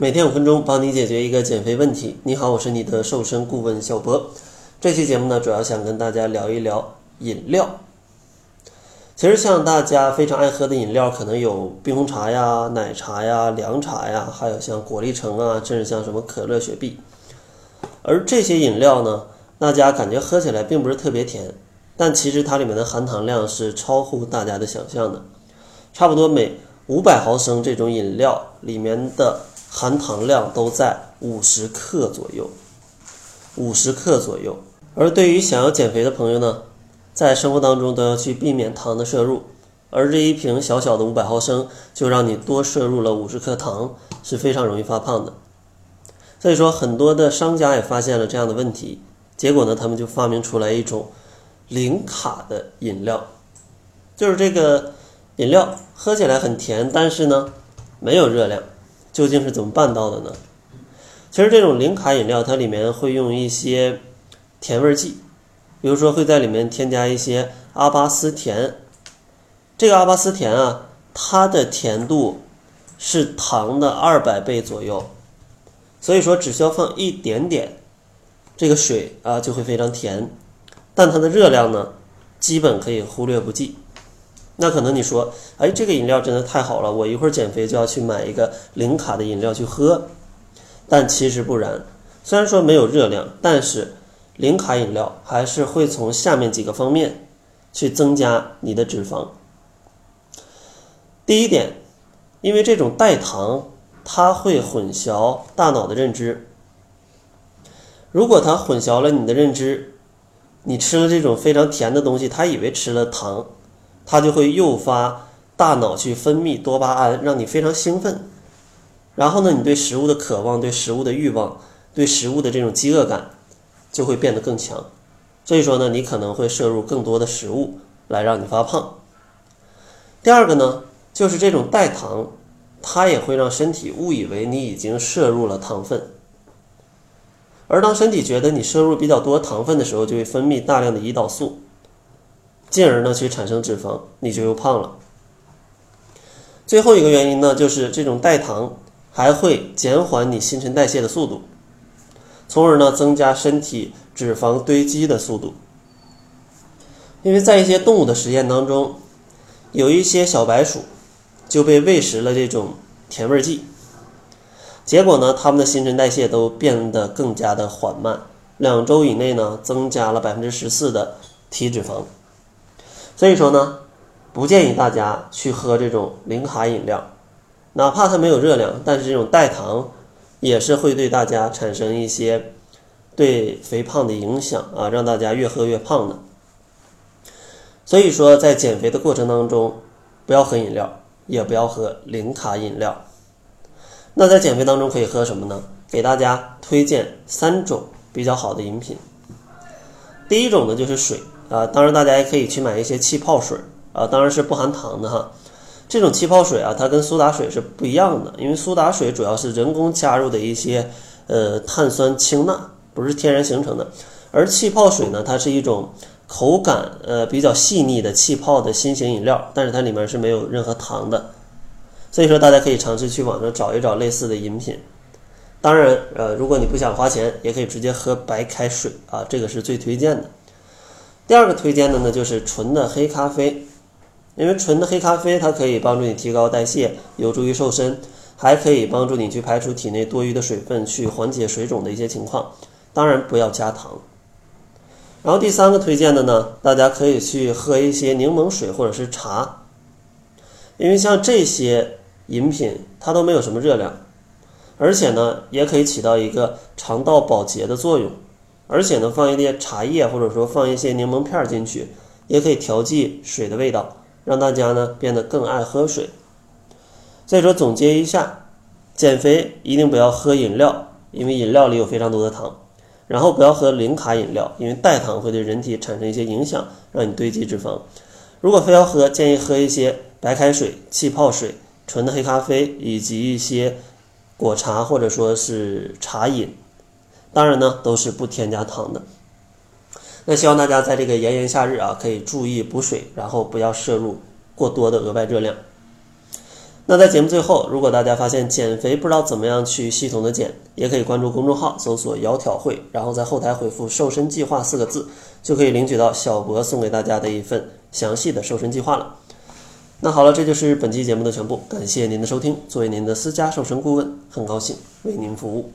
每天五分钟，帮你解决一个减肥问题。你好，我是你的瘦身顾问小博。这期节目呢，主要想跟大家聊一聊饮料。其实像大家非常爱喝的饮料，可能有冰红茶呀、奶茶呀、凉茶呀，还有像果粒橙啊，甚至像什么可乐、雪碧。而这些饮料呢，大家感觉喝起来并不是特别甜，但其实它里面的含糖量是超乎大家的想象的。差不多每五百毫升这种饮料里面的含糖量都在五十克左右，五十克左右。而对于想要减肥的朋友呢，在生活当中都要去避免糖的摄入。而这一瓶小小的五百毫升就让你多摄入了五十克糖，是非常容易发胖的。所以说，很多的商家也发现了这样的问题，结果呢，他们就发明出来一种零卡的饮料，就是这个饮料喝起来很甜，但是呢，没有热量。究竟是怎么办到的呢？其实这种零卡饮料，它里面会用一些甜味剂，比如说会在里面添加一些阿巴斯甜。这个阿巴斯甜啊，它的甜度是糖的二百倍左右，所以说只需要放一点点，这个水啊就会非常甜，但它的热量呢，基本可以忽略不计。那可能你说，哎，这个饮料真的太好了，我一会儿减肥就要去买一个零卡的饮料去喝。但其实不然，虽然说没有热量，但是零卡饮料还是会从下面几个方面去增加你的脂肪。第一点，因为这种代糖，它会混淆大脑的认知。如果它混淆了你的认知，你吃了这种非常甜的东西，它以为吃了糖。它就会诱发大脑去分泌多巴胺，让你非常兴奋。然后呢，你对食物的渴望、对食物的欲望、对食物的这种饥饿感就会变得更强。所以说呢，你可能会摄入更多的食物来让你发胖。第二个呢，就是这种代糖，它也会让身体误以为你已经摄入了糖分。而当身体觉得你摄入比较多糖分的时候，就会分泌大量的胰岛素。进而呢，去产生脂肪，你就又胖了。最后一个原因呢，就是这种代糖还会减缓你新陈代谢的速度，从而呢增加身体脂肪堆积的速度。因为在一些动物的实验当中，有一些小白鼠就被喂食了这种甜味剂，结果呢，它们的新陈代谢都变得更加的缓慢，两周以内呢，增加了百分之十四的体脂肪。所以说呢，不建议大家去喝这种零卡饮料，哪怕它没有热量，但是这种代糖也是会对大家产生一些对肥胖的影响啊，让大家越喝越胖的。所以说，在减肥的过程当中，不要喝饮料，也不要喝零卡饮料。那在减肥当中可以喝什么呢？给大家推荐三种比较好的饮品。第一种呢就是水。啊，当然大家也可以去买一些气泡水啊，当然是不含糖的哈。这种气泡水啊，它跟苏打水是不一样的，因为苏打水主要是人工加入的一些呃碳酸氢钠，不是天然形成的。而气泡水呢，它是一种口感呃比较细腻的气泡的新型饮料，但是它里面是没有任何糖的。所以说大家可以尝试去网上找一找类似的饮品。当然，呃，如果你不想花钱，也可以直接喝白开水啊，这个是最推荐的。第二个推荐的呢，就是纯的黑咖啡，因为纯的黑咖啡它可以帮助你提高代谢，有助于瘦身，还可以帮助你去排除体内多余的水分，去缓解水肿的一些情况。当然不要加糖。然后第三个推荐的呢，大家可以去喝一些柠檬水或者是茶，因为像这些饮品它都没有什么热量，而且呢也可以起到一个肠道保洁的作用。而且呢，放一些茶叶，或者说放一些柠檬片进去，也可以调剂水的味道，让大家呢变得更爱喝水。所以说，总结一下，减肥一定不要喝饮料，因为饮料里有非常多的糖。然后不要喝零卡饮料，因为代糖会对人体产生一些影响，让你堆积脂肪。如果非要喝，建议喝一些白开水、气泡水、纯的黑咖啡，以及一些果茶或者说是茶饮。当然呢，都是不添加糖的。那希望大家在这个炎炎夏日啊，可以注意补水，然后不要摄入过多的额外热量。那在节目最后，如果大家发现减肥不知道怎么样去系统的减，也可以关注公众号搜索“窈窕会”，然后在后台回复“瘦身计划”四个字，就可以领取到小博送给大家的一份详细的瘦身计划了。那好了，这就是本期节目的全部，感谢您的收听。作为您的私家瘦身顾问，很高兴为您服务。